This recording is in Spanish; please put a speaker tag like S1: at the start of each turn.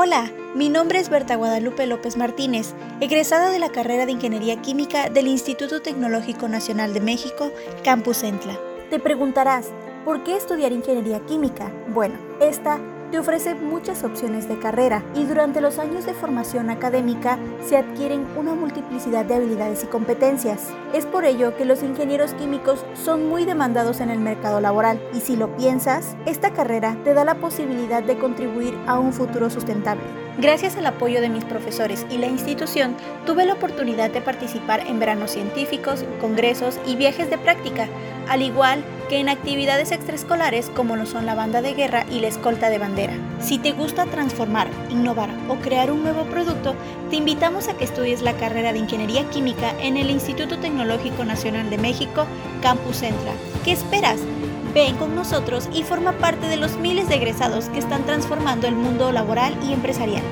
S1: Hola, mi nombre es Berta Guadalupe López Martínez, egresada de la carrera de Ingeniería Química del Instituto Tecnológico Nacional de México, Campus Entla. Te preguntarás, ¿por qué estudiar Ingeniería Química? Bueno, esta te ofrece muchas opciones de carrera y durante los años de formación académica se adquieren una multiplicidad de habilidades y competencias. Es por ello que los ingenieros químicos son muy demandados en el mercado laboral y si lo piensas, esta carrera te da la posibilidad de contribuir a un futuro sustentable. Gracias al apoyo de mis profesores y la institución, tuve la oportunidad de participar en veranos científicos, congresos y viajes de práctica, al igual en actividades extraescolares como lo son la banda de guerra y la escolta de bandera. Si te gusta transformar, innovar o crear un nuevo producto, te invitamos a que estudies la carrera de Ingeniería Química en el Instituto Tecnológico Nacional de México, Campus Centra. ¿Qué esperas? Ven con nosotros y forma parte de los miles de egresados que están transformando el mundo laboral y empresarial.